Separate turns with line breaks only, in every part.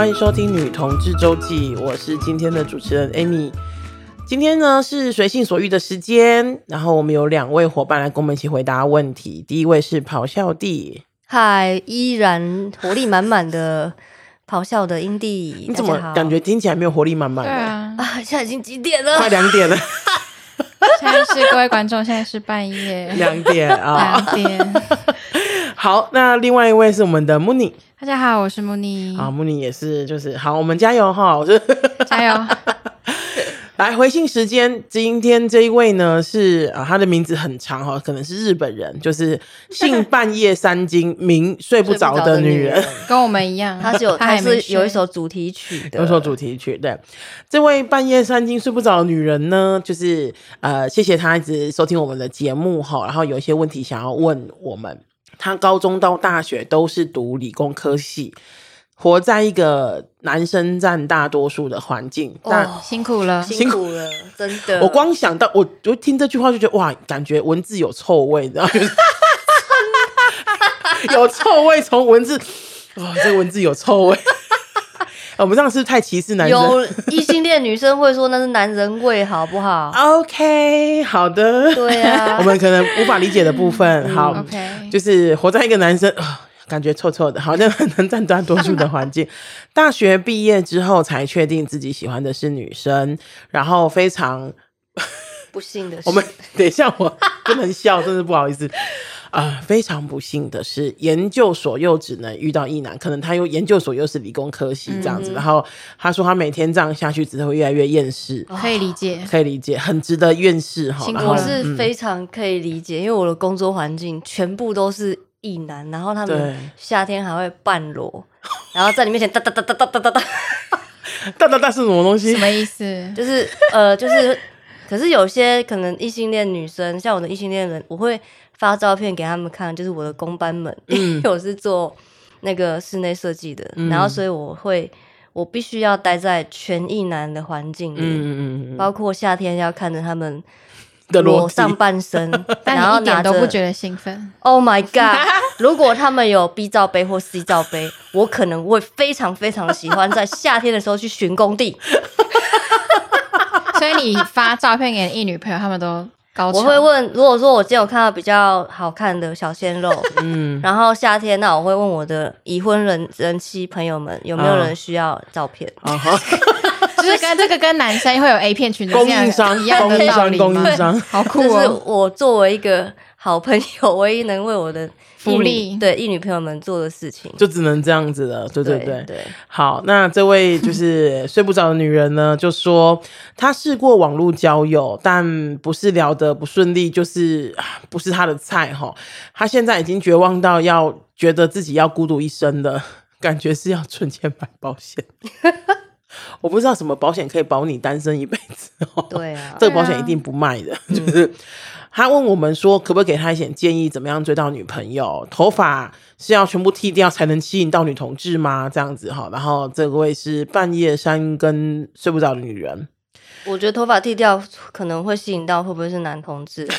欢迎收听《女同志周记》，我是今天的主持人 Amy。今天呢是随性所欲的时间，然后我们有两位伙伴来跟我们一起回答问题。第一位是咆哮帝，
嗨，依然活力满满的咆哮的阴蒂，
你怎么感觉听起来没有活力满满的？
啊，啊，现在已经几点了？
快两点了。
现在是各位观众，现在是半夜
两点啊，
两点。
好，那另外一位是我们的 Mooney，
大家好，我是 Mooney。
好，Mooney 也是，就是好，我们加油哈！我是
加油。
来回信时间，今天这一位呢是啊，他的名字很长哈，可能是日本人，就是姓半夜三更，名睡不着的女人，
跟我们一样，
他是有他是有一首主题曲的，
有一首主题曲。对，这位半夜三更睡不着的女人呢，就是呃，谢谢她一直收听我们的节目哈，然后有一些问题想要问我们。她高中到大学都是读理工科系。活在一个男生占大多数的环境，那、
哦、辛苦了，
辛苦了，真的。
我光想到，我就听这句话就觉得哇，感觉文字有臭味，然后 就是 有臭味，从文字，哇、哦，这文字有臭味。我们这样是太歧视男生？
有异性恋女生会说那是男人味，好不好
？OK，好的。
对啊，
我们可能无法理解的部分，好、
嗯、，OK，
就是活在一个男生。感觉臭臭的，好像很能占大多数的环境。大学毕业之后才确定自己喜欢的是女生，然后非常
不幸的是，
我们等一下我不能笑，真是不好意思啊、呃！非常不幸的是，研究所又只能遇到一男，可能他又研究所又是理工科系这样子。嗯、然后他说他每天这样下去，只会越来越厌世。
可以理解，
可以理解，很值得厌世哈。
我是非常可以理解，因为我的工作环境全部都是。一男，然后他们夏天还会半裸，然后在你面前哒哒哒哒哒哒哒哒，
哒哒哒是什么东西？
什么意思？
就是呃，就是，可是有些可能异性恋女生，像我的异性恋人，我会发照片给他们看，就是我的工班们，嗯、因为我是做那个室内设计的，嗯、然后所以我会，我必须要待在全异男的环境里，嗯嗯嗯，包括夏天要看着他们。裸上半身，然后
一点都不觉得兴奋。
Oh my god！如果他们有 B 罩杯或 C 罩杯，我可能会非常非常喜欢在夏天的时候去巡工地。
所以你发照片给一女朋友，他们都高潮。
我会问，如果说我今天有看到比较好看的小鲜肉，嗯，然后夏天，那我会问我的已婚人人妻朋友们，有没有人需要照片？啊
就是跟这个跟男生会有 A 片群的
供应商一样的道理，供应商
好酷哦！
就是我作为一个好朋友，唯一能为我的
福利
对异女朋友们做的事情，
就只能这样子了。对对对
对，对。
好，那这位就是睡不着的女人呢，就说她试过网络交友，但不是聊得不顺利，就是不是她的菜哈。她现在已经绝望到要觉得自己要孤独一生的感觉，是要存钱买保险。我不知道什么保险可以保你单身一辈子哦。
对啊，
这个保险一定不卖的。就是他问我们说，可不可以给他一点建议，怎么样追到女朋友？头发是要全部剃掉才能吸引到女同志吗？这样子哈。然后这位是半夜三更睡不着的女人。
我觉得头发剃掉可能会吸引到，会不会是男同志？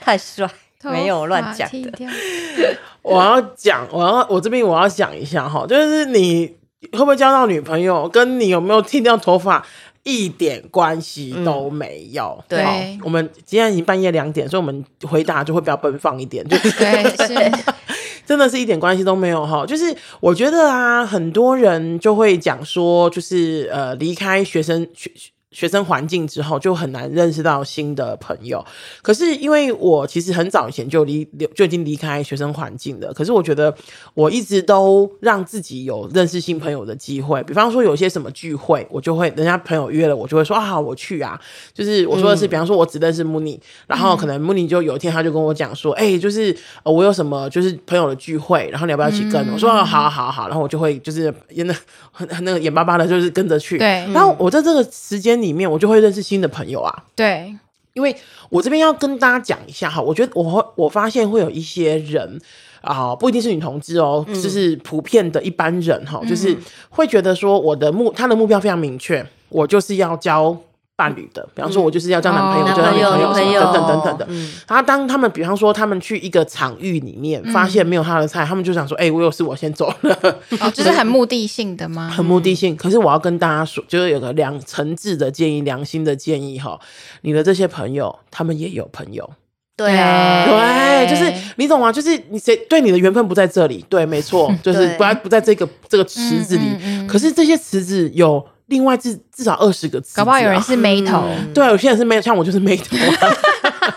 太帅，没有乱讲的。
我要讲，我要我这边我要讲一下哈，就是你。会不会交到女朋友，跟你有没有剃掉头发一点关系都没有。嗯、
对，
我们今天已经半夜两点，所以我们回答就会比较奔放一点，就是
对，是
真的是一点关系都没有哈。就是我觉得啊，很多人就会讲说，就是呃，离开学生学。学生环境之后就很难认识到新的朋友，可是因为我其实很早以前就离就已经离开学生环境了，可是我觉得我一直都让自己有认识新朋友的机会，比方说有些什么聚会，我就会人家朋友约了，我就会说啊，我去啊，就是我说的是，比方说我只认识 Mooney，然后可能 Mooney 就有一天他就跟我讲说，哎、欸，就是我有什么就是朋友的聚会，然后你要不要一起跟？我说好好好好，然后我就会就是演的很那个眼巴巴的，就是跟着去。
对，
然后我在这个时间。里面我就会认识新的朋友啊，
对，
因为我这边要跟大家讲一下哈，我觉得我会我发现会有一些人啊，不一定是女同志哦，嗯、就是普遍的一般人哈，就是会觉得说我的目他的目标非常明确，我就是要交伴侣的，比方说，我就是要交男朋友，交
男
女朋友，
朋友
等等等等的。
嗯，
然后当他们，比方说，他们去一个场域里面，发现没有他的菜，他们就想说：“哎，我有事，我先走了。”
哦，就是很目的性的吗？
很目的性。可是我要跟大家说，就是有个良诚挚的建议，良心的建议哈，你的这些朋友，他们也有朋友。
对啊，
对，就是你懂吗？就是你谁对你的缘分不在这里，对，没错，就是不在不在这个这个池子里。可是这些池子有。另外至至少二十个字，
搞不好有人是眉头，
嗯、对啊，有些人是眉，像我就是眉头啊，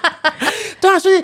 对啊，所以。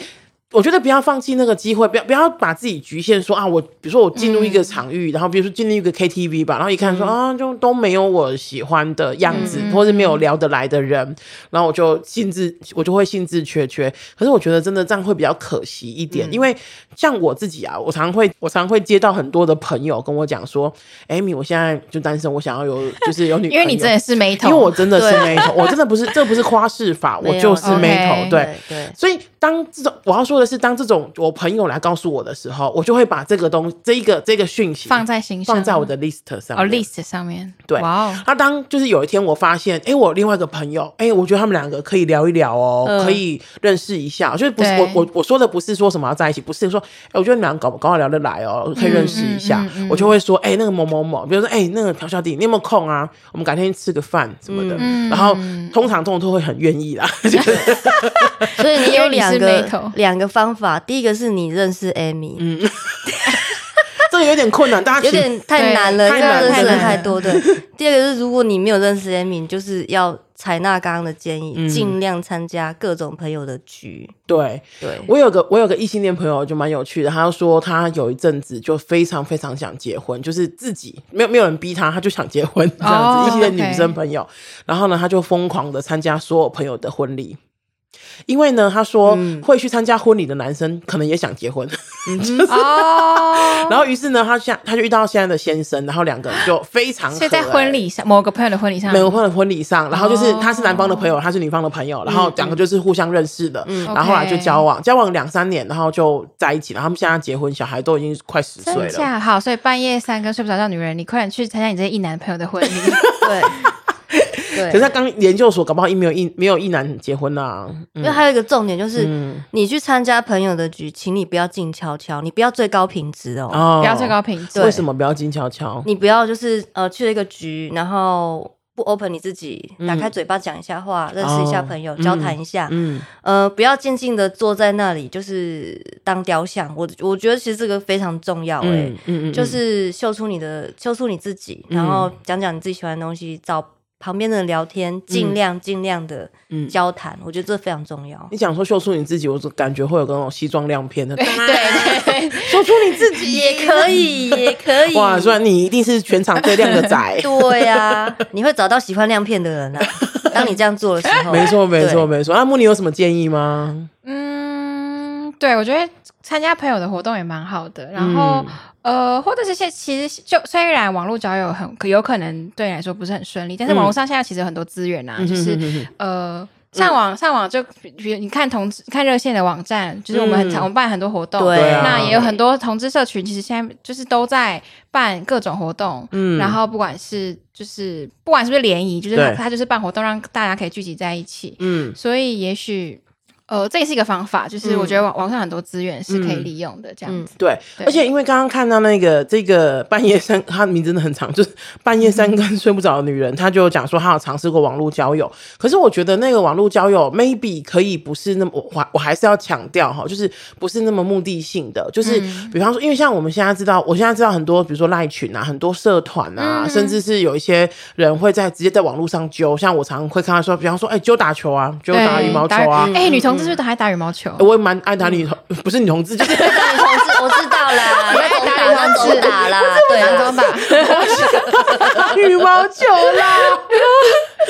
我觉得不要放弃那个机会，不要不要把自己局限说啊，我比如说我进入一个场域，嗯、然后比如说进入一个 KTV 吧，然后一看说、嗯、啊，就都没有我喜欢的样子，嗯、或是没有聊得来的人，然后我就兴致我就会兴致缺缺。可是我觉得真的这样会比较可惜一点，嗯、因为像我自己啊，我常会我常会接到很多的朋友跟我讲说艾米我现在就单身，我想要有 就是有女朋友，
因为你真的是没头，
因为我真的是 没头，我真的不是这不是夸饰法，我就是没头，对。对，对。所以当这种我要说的是，当这种。我朋友来告诉我的时候，我就会把这个东这一个这个讯息
放在心上，
放在我的 list 上
哦，list 上面。
对，哇哦。那当就是有一天我发现，哎，我另外一个朋友，哎，我觉得他们两个可以聊一聊哦，可以认识一下。就是不是我我我说的不是说什么要在一起，不是说，哎，我觉得你们两个搞搞好聊得来哦，可以认识一下。我就会说，哎，那个某某某，比如说，哎，那个朴小弟，你有没有空啊？我们改天吃个饭什么的。然后通常这种都会很愿意啦。
所以你有两个两个方法，第一个是你认识。Amy，嗯，
这个有点困难，大家
有点太难了，因为认识的太多。对，第二个是，如果你没有认识 Amy，就是要采纳刚刚的建议，尽量参加各种朋友的局。
对，对我有个我有个异性恋朋友就蛮有趣的，他说他有一阵子就非常非常想结婚，就是自己没有没有人逼他，他就想结婚这样子。异性恋女生朋友，然后呢，他就疯狂的参加所有朋友的婚礼。因为呢，他说会去参加婚礼的男生可能也想结婚，然后于是呢，他现他就遇到现在的先生，然后两个人就非常合。
在婚礼上，某个朋友的婚礼上，
某个朋友的婚礼上，然后就是他是男方的朋友，他是女方的朋友，然后两个就是互相认识的，然后后来就交往，交往两三年，然后就在一起，然后他们现在结婚，小孩都已经快十岁了。
好，所以半夜三更睡不着觉女人，你快点去参加你这些异男朋友的婚礼。
对。对，
可是他刚研究所，搞不好一没有一没有一男结婚啊。
因为还有一个重点就是，你去参加朋友的局，请你不要静悄悄，你不要最高品质哦，
不要最高品质。
为什么不要静悄悄？
你不要就是呃去了一个局，然后不 open 你自己，打开嘴巴讲一下话，认识一下朋友，交谈一下。嗯，呃，不要静静的坐在那里，就是当雕像。我我觉得其实这个非常重要，哎，嗯嗯，就是秀出你的，秀出你自己，然后讲讲你自己喜欢的东西，找。旁边的人聊天，尽量尽量的交谈，我觉得这非常重要。
你讲说秀出你自己，我就感觉会有个那种西装亮片的，对对，说出你自己
也可以，也可以。
哇，虽然你一定是全场最亮的仔，
对呀，你会找到喜欢亮片的人啊。当你这样做的时候，
没错没错没错。阿木你有什么建议吗？
嗯，对，我觉得参加朋友的活动也蛮好的，然后。呃，或者是现其实就虽然网络交友很有可能对你来说不是很顺利，但是网络上现在其实有很多资源啊，嗯、就是呃上网上网就比如你看同志看热线的网站，就是我们很常、嗯、我们办很多活动，
对啊，
那也有很。多同志社群，其实现在就是都在办各种活动，嗯，然后不管是就是不管是不是联谊，就是他就是办活动让大家可以聚集在一起，嗯，所以也许。呃，这也是一个方法，就是我觉得网网上很多资源是可以利用的，这样子。
对，而且因为刚刚看到那个这个半夜三，他的名字真的很长，就是半夜三更睡不着的女人，她就讲说她有尝试过网络交友。可是我觉得那个网络交友 maybe 可以不是那么，我我还是要强调哈，就是不是那么目的性的，就是比方说，因为像我们现在知道，我现在知道很多，比如说赖群啊，很多社团啊，甚至是有一些人会在直接在网络上揪，像我常会看到说，比方说，哎，揪打球啊，揪打羽毛球啊，
哎，女同。是不是都还打羽毛球？
我也蛮爱打女同，不是女同志，就是女同志。
我知道啦，爱打羽毛球打啦，对，男装 打
羽毛球啦。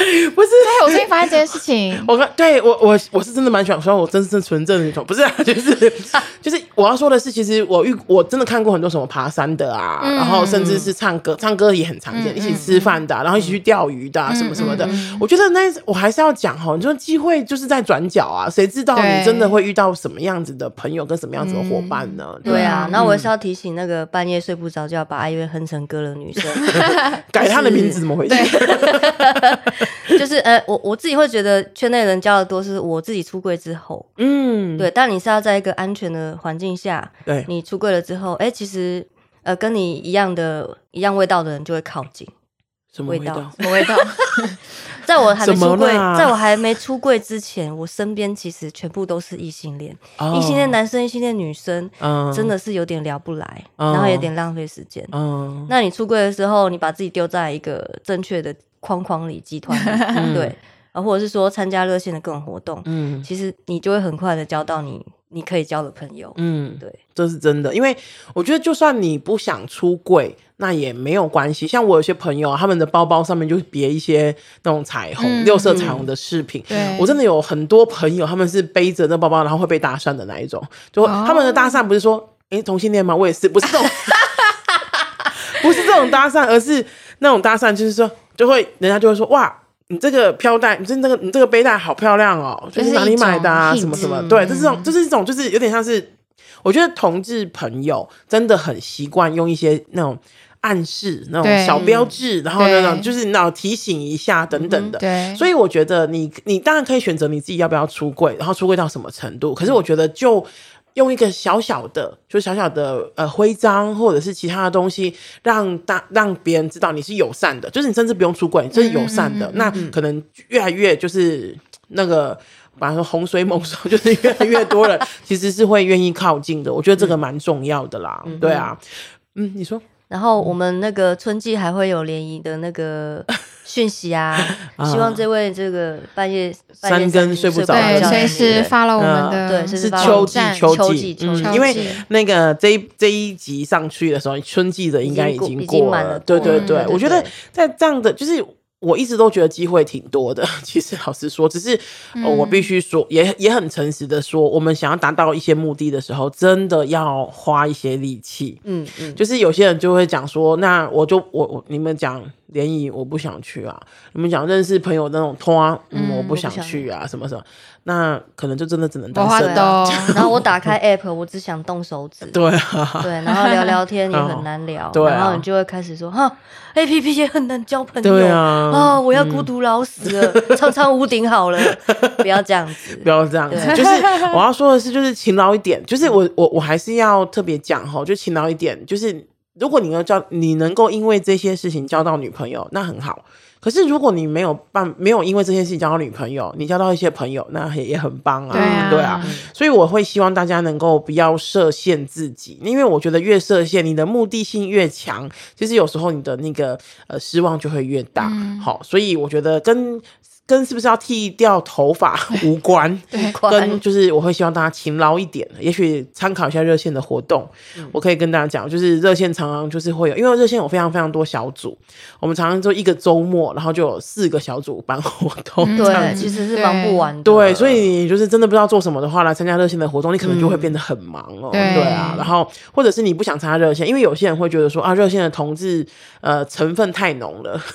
不是，
我最近发现这件事情。
我对我我我是真的蛮喜欢，说我真是纯正的女同，不是，就是就是我要说的是，其实我遇我真的看过很多什么爬山的啊，然后甚至是唱歌，唱歌也很常见，一起吃饭的，然后一起去钓鱼的，什么什么的。我觉得那我还是要讲哈，你说机会就是在转角啊，谁知道你真的会遇到什么样子的朋友跟什么样子的伙伴呢？
对啊，那我是要提醒那个半夜睡不着就要把爱乐哼成歌的女生，
改她的名字怎么回事？
就是呃，我我自己会觉得圈内人交的多，是我自己出柜之后，嗯，对。但你是要在一个安全的环境下，
对，
你出柜了之后，哎、欸，其实呃，跟你一样的、一样味道的人就会靠近。
什么味道？
什么味道？在我还没出柜，在我还没出柜之前，我身边其实全部都是异性恋，异、哦、性恋男生、异性恋女生，嗯，真的是有点聊不来，嗯、然后有点浪费时间。嗯，那你出柜的时候，你把自己丢在一个正确的框框里，集团 对，啊，或者是说参加热线的各种活动，嗯，其实你就会很快的交到你你可以交的朋友，嗯，对，
这是真的，因为我觉得就算你不想出柜。那也没有关系，像我有些朋友，他们的包包上面就别一些那种彩虹、嗯、六色彩虹的饰品。
对，
我真的有很多朋友，他们是背着那包包，然后会被搭讪的那一种。就他们的搭讪不是说，哎、欸，同性恋吗？我也是，不是这种，不是这种搭讪，而是那种搭讪，就是说，就会人家就会说，哇，你这个飘带，你这那个你这个背带好漂亮哦，就是哪里买的啊？什么什么？对，这是这种，就是这种，就是有点像是，我觉得同志朋友真的很习惯用一些那种。暗示那种小标志，然后那种就是那种提醒一下等等的。
对，
所以我觉得你你当然可以选择你自己要不要出柜，然后出柜到什么程度。可是我觉得就用一个小小的，就小小的呃徽章或者是其他的东西，让大让别人知道你是友善的，就是你甚至不用出柜，这是友善的。那可能越来越就是那个，比方说洪水猛兽，就是越来越多人 其实是会愿意靠近的。我觉得这个蛮重要的啦。对啊，嗯，你说。
然后我们那个春季还会有联谊的那个 讯息啊，希望这位这个半夜
三更睡不着，
对，随时 follow 我们的，
对，
是秋季秋季，因为那个这一这一集上去的时候，春季的应该已经过了，对对对，我觉得在这样的就是。我一直都觉得机会挺多的，其实老实说，只是、呃、我必须说，也也很诚实的说，我们想要达到一些目的的时候，真的要花一些力气。嗯嗯，就是有些人就会讲说，那我就我我你们讲。联谊我不想去啊，你们讲认识朋友那种拖，嗯，我不想去啊，什么什么，那可能就真的只能单身了。
然后我打开 app，我只想动手指。
对啊，
对，然后聊聊天也很难聊，
对，
然后你就会开始说哈，app 也很难交朋友，
对啊，
哦，我要孤独老死了，苍苍屋顶好了，不要这样子，
不要这样子，就是我要说的是，就是勤劳一点，就是我我我还是要特别讲哈，就勤劳一点，就是。如果你要交，你能够因为这些事情交到女朋友，那很好。可是如果你没有办，没有因为这件事情交到女朋友，你交到一些朋友，那也也很棒啊。对啊，对啊。所以我会希望大家能够不要设限自己，因为我觉得越设限，你的目的性越强，其实有时候你的那个呃失望就会越大。嗯、好，所以我觉得跟。跟是不是要剃掉头发 无关，跟就是我会希望大家勤劳一点，也许参考一下热线的活动。嗯、我可以跟大家讲，就是热线常常就是会有，因为热线有非常非常多小组，我们常常就一个周末，然后就有四个小组办活动，
对，其实是忙不完的。
对，所以你就是真的不知道做什么的话，来参加热线的活动，你可能就会变得很忙哦。嗯、对啊，然后或者是你不想参加热线，因为有些人会觉得说啊，热线的同志呃成分太浓了。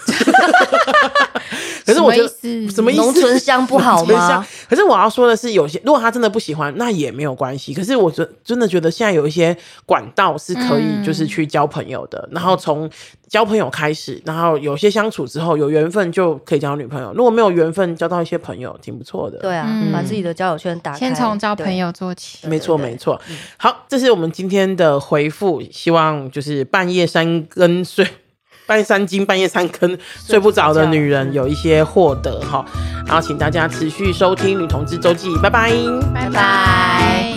可是我觉得什么意思？
浓醇香不好吗？
可是我要说的是，有些如果他真的不喜欢，那也没有关系。可是我真真的觉得现在有一些管道是可以，就是去交朋友的。嗯、然后从交朋友开始，然后有些相处之后有缘分就可以交女朋友。如果没有缘分，交到一些朋友挺不错的。
对啊，嗯、把自己的交友圈打开，
先从交朋友做起。
没错，没错。好，这是我们今天的回复。希望就是半夜三更睡。半夜三更，半夜三更睡不着的女人有一些获得哈，然后请大家持续收听女同志周记，拜拜，
拜拜。